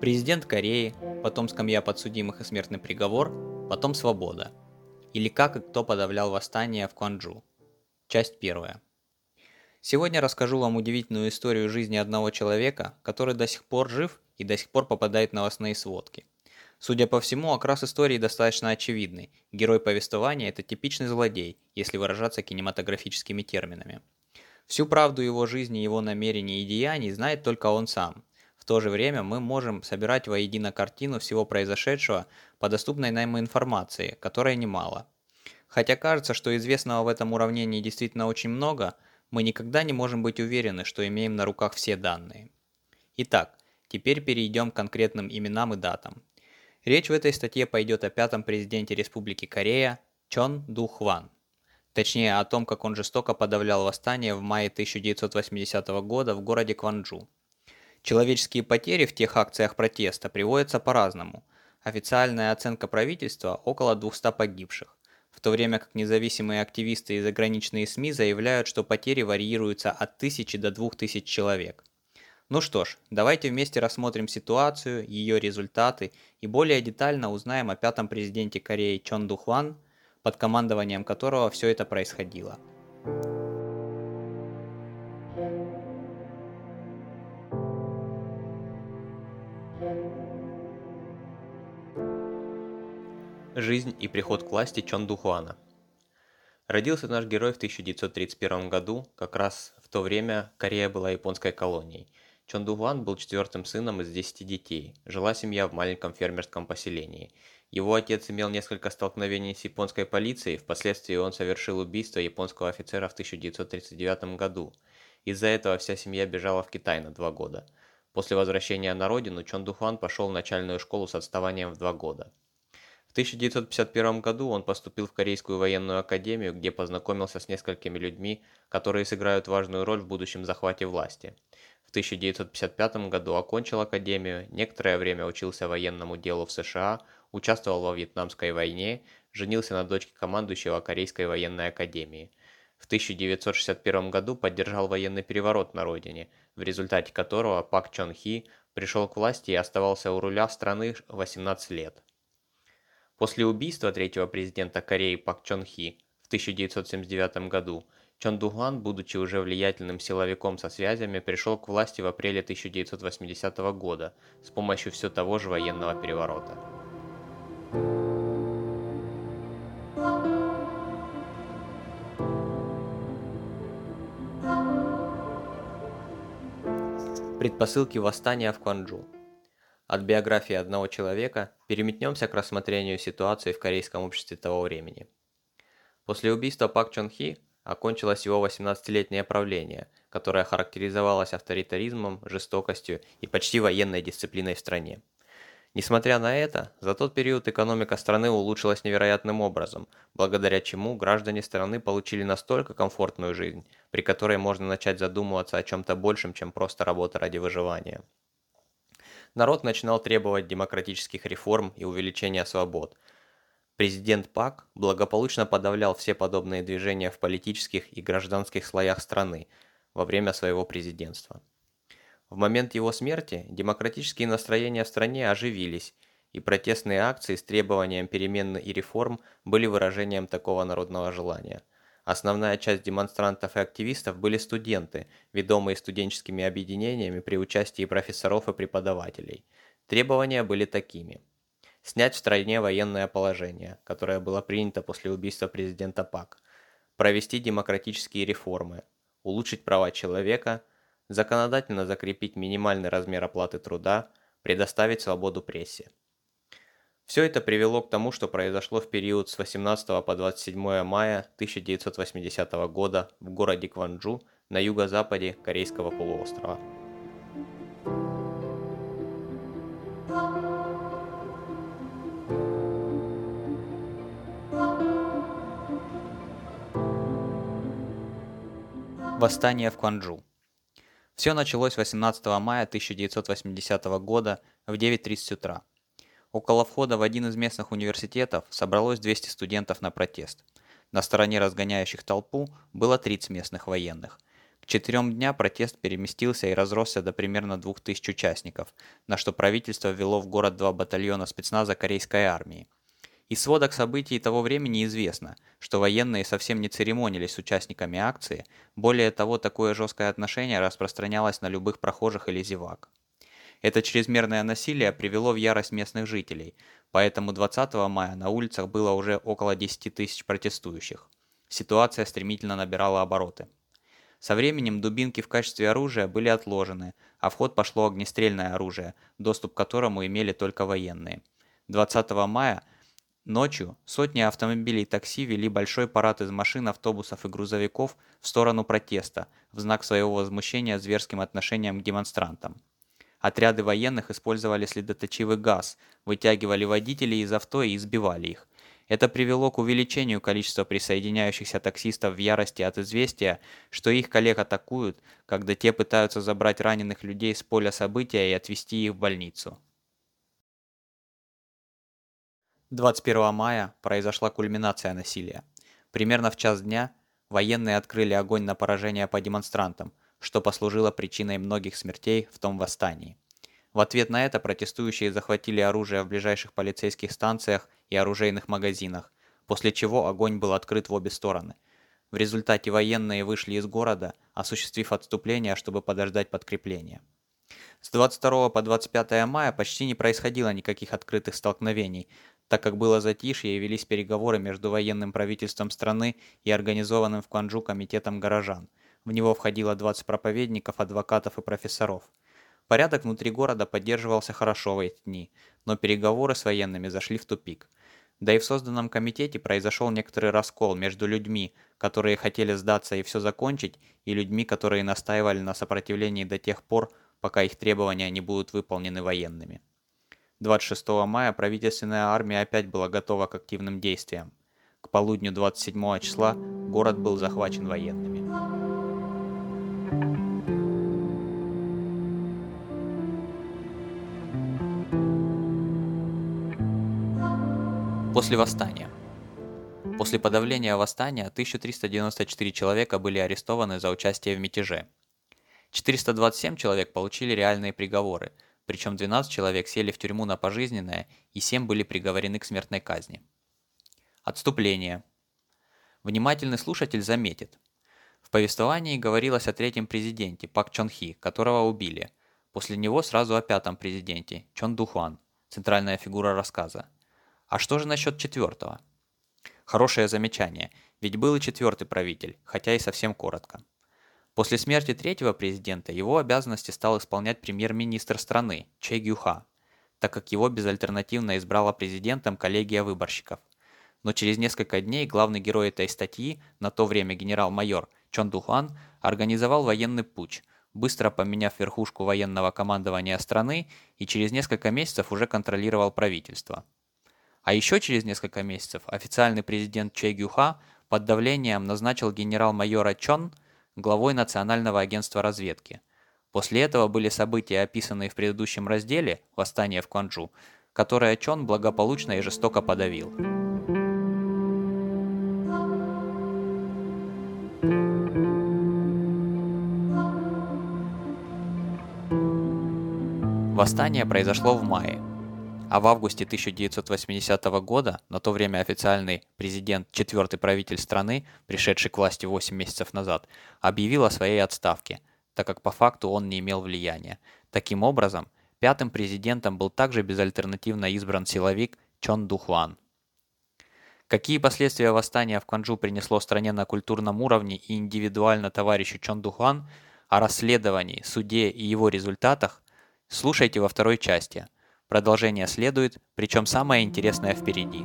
Президент Кореи, потом скамья подсудимых и смертный приговор, потом свобода. Или как и кто подавлял восстание в Кванджу. Часть первая. Сегодня расскажу вам удивительную историю жизни одного человека, который до сих пор жив и до сих пор попадает в новостные сводки. Судя по всему, окрас истории достаточно очевидный. Герой повествования – это типичный злодей, если выражаться кинематографическими терминами. Всю правду его жизни, его намерений и деяний знает только он сам. То же время мы можем собирать воедино картину всего произошедшего по доступной нам информации, которой немало. Хотя кажется, что известного в этом уравнении действительно очень много, мы никогда не можем быть уверены, что имеем на руках все данные. Итак, теперь перейдем к конкретным именам и датам. Речь в этой статье пойдет о пятом президенте Республики Корея Чон Ду Хван. Точнее, о том, как он жестоко подавлял восстание в мае 1980 года в городе Кванджу. Человеческие потери в тех акциях протеста приводятся по-разному. Официальная оценка правительства – около 200 погибших, в то время как независимые активисты и заграничные СМИ заявляют, что потери варьируются от 1000 до 2000 человек. Ну что ж, давайте вместе рассмотрим ситуацию, ее результаты и более детально узнаем о пятом президенте Кореи Чон Духван – под командованием которого все это происходило. Жизнь и приход к власти Чон Духуана. Родился наш герой в 1931 году, как раз в то время Корея была японской колонией. Чон Духуан был четвертым сыном из 10 детей. Жила семья в маленьком фермерском поселении. Его отец имел несколько столкновений с японской полицией, впоследствии он совершил убийство японского офицера в 1939 году. Из-за этого вся семья бежала в Китай на два года. После возвращения на родину Чон Духуан пошел в начальную школу с отставанием в два года. В 1951 году он поступил в Корейскую военную академию, где познакомился с несколькими людьми, которые сыграют важную роль в будущем захвате власти. В 1955 году окончил академию, некоторое время учился военному делу в США, участвовал во Вьетнамской войне, женился на дочке командующего Корейской военной академии. В 1961 году поддержал военный переворот на родине, в результате которого Пак Чон Хи пришел к власти и оставался у руля страны 18 лет. После убийства третьего президента Кореи Пак Чон Хи в 1979 году Чон Дуган, будучи уже влиятельным силовиком со связями, пришел к власти в апреле 1980 года с помощью все того же военного переворота. Предпосылки восстания в Кванджу. От биографии одного человека переметнемся к рассмотрению ситуации в корейском обществе того времени. После убийства Пак Чон Хи окончилось его 18-летнее правление, которое характеризовалось авторитаризмом, жестокостью и почти военной дисциплиной в стране. Несмотря на это, за тот период экономика страны улучшилась невероятным образом, благодаря чему граждане страны получили настолько комфортную жизнь, при которой можно начать задумываться о чем-то большем, чем просто работа ради выживания. Народ начинал требовать демократических реформ и увеличения свобод. Президент ПАК благополучно подавлял все подобные движения в политических и гражданских слоях страны во время своего президентства. В момент его смерти демократические настроения в стране оживились, и протестные акции с требованием перемен и реформ были выражением такого народного желания. Основная часть демонстрантов и активистов были студенты, ведомые студенческими объединениями при участии профессоров и преподавателей. Требования были такими. Снять в стране военное положение, которое было принято после убийства президента ПАК. Провести демократические реформы. Улучшить права человека – законодательно закрепить минимальный размер оплаты труда, предоставить свободу прессе. Все это привело к тому, что произошло в период с 18 по 27 мая 1980 года в городе Кванджу на юго-западе Корейского полуострова. Восстание в Кванджу все началось 18 мая 1980 года в 9.30 утра. Около входа в один из местных университетов собралось 200 студентов на протест. На стороне разгоняющих толпу было 30 местных военных. К четырем дня протест переместился и разросся до примерно 2000 участников, на что правительство ввело в город два батальона спецназа корейской армии. Из сводок событий того времени известно, что военные совсем не церемонились с участниками акции, более того, такое жесткое отношение распространялось на любых прохожих или зевак. Это чрезмерное насилие привело в ярость местных жителей, поэтому 20 мая на улицах было уже около 10 тысяч протестующих. Ситуация стремительно набирала обороты. Со временем дубинки в качестве оружия были отложены, а в ход пошло огнестрельное оружие, доступ к которому имели только военные. 20 мая Ночью сотни автомобилей такси вели большой парад из машин, автобусов и грузовиков в сторону протеста в знак своего возмущения зверским отношением к демонстрантам. Отряды военных использовали следоточивый газ, вытягивали водителей из авто и избивали их. Это привело к увеличению количества присоединяющихся таксистов в ярости от известия, что их коллег атакуют, когда те пытаются забрать раненых людей с поля события и отвезти их в больницу. 21 мая произошла кульминация насилия. Примерно в час дня военные открыли огонь на поражение по демонстрантам, что послужило причиной многих смертей в том восстании. В ответ на это протестующие захватили оружие в ближайших полицейских станциях и оружейных магазинах, после чего огонь был открыт в обе стороны. В результате военные вышли из города, осуществив отступление, чтобы подождать подкрепления. С 22 по 25 мая почти не происходило никаких открытых столкновений, так как было затишье и велись переговоры между военным правительством страны и организованным в Кванджу комитетом горожан. В него входило 20 проповедников, адвокатов и профессоров. Порядок внутри города поддерживался хорошо в эти дни, но переговоры с военными зашли в тупик. Да и в созданном комитете произошел некоторый раскол между людьми, которые хотели сдаться и все закончить, и людьми, которые настаивали на сопротивлении до тех пор, пока их требования не будут выполнены военными. 26 мая правительственная армия опять была готова к активным действиям. К полудню 27 числа город был захвачен военными. После восстания. После подавления восстания 1394 человека были арестованы за участие в мятеже. 427 человек получили реальные приговоры – причем 12 человек сели в тюрьму на пожизненное и 7 были приговорены к смертной казни. Отступление. Внимательный слушатель заметит. Повествовании говорилось о третьем президенте Пак Чон Хи, которого убили. После него сразу о пятом президенте Чон Духуан, центральная фигура рассказа. А что же насчет четвертого? Хорошее замечание, ведь был и четвертый правитель, хотя и совсем коротко. После смерти третьего президента его обязанности стал исполнять премьер-министр страны Че Гюха, так как его безальтернативно избрала президентом коллегия выборщиков. Но через несколько дней главный герой этой статьи, на то время генерал-майор Чон Духуан, организовал военный путч, быстро поменяв верхушку военного командования страны и через несколько месяцев уже контролировал правительство. А еще через несколько месяцев официальный президент Че Гюха под давлением назначил генерал-майора Чон – главой Национального агентства разведки. После этого были события, описанные в предыдущем разделе «Восстание в Кванджу», которое Чон благополучно и жестоко подавил. Восстание произошло в мае, а в августе 1980 года, на то время официальный президент, четвертый правитель страны, пришедший к власти 8 месяцев назад, объявил о своей отставке, так как по факту он не имел влияния. Таким образом, пятым президентом был также безальтернативно избран силовик Чон Духуан. Какие последствия восстания в Кванджу принесло стране на культурном уровне и индивидуально товарищу Чон Духуан, о расследовании, суде и его результатах, слушайте во второй части – Продолжение следует, причем самое интересное впереди.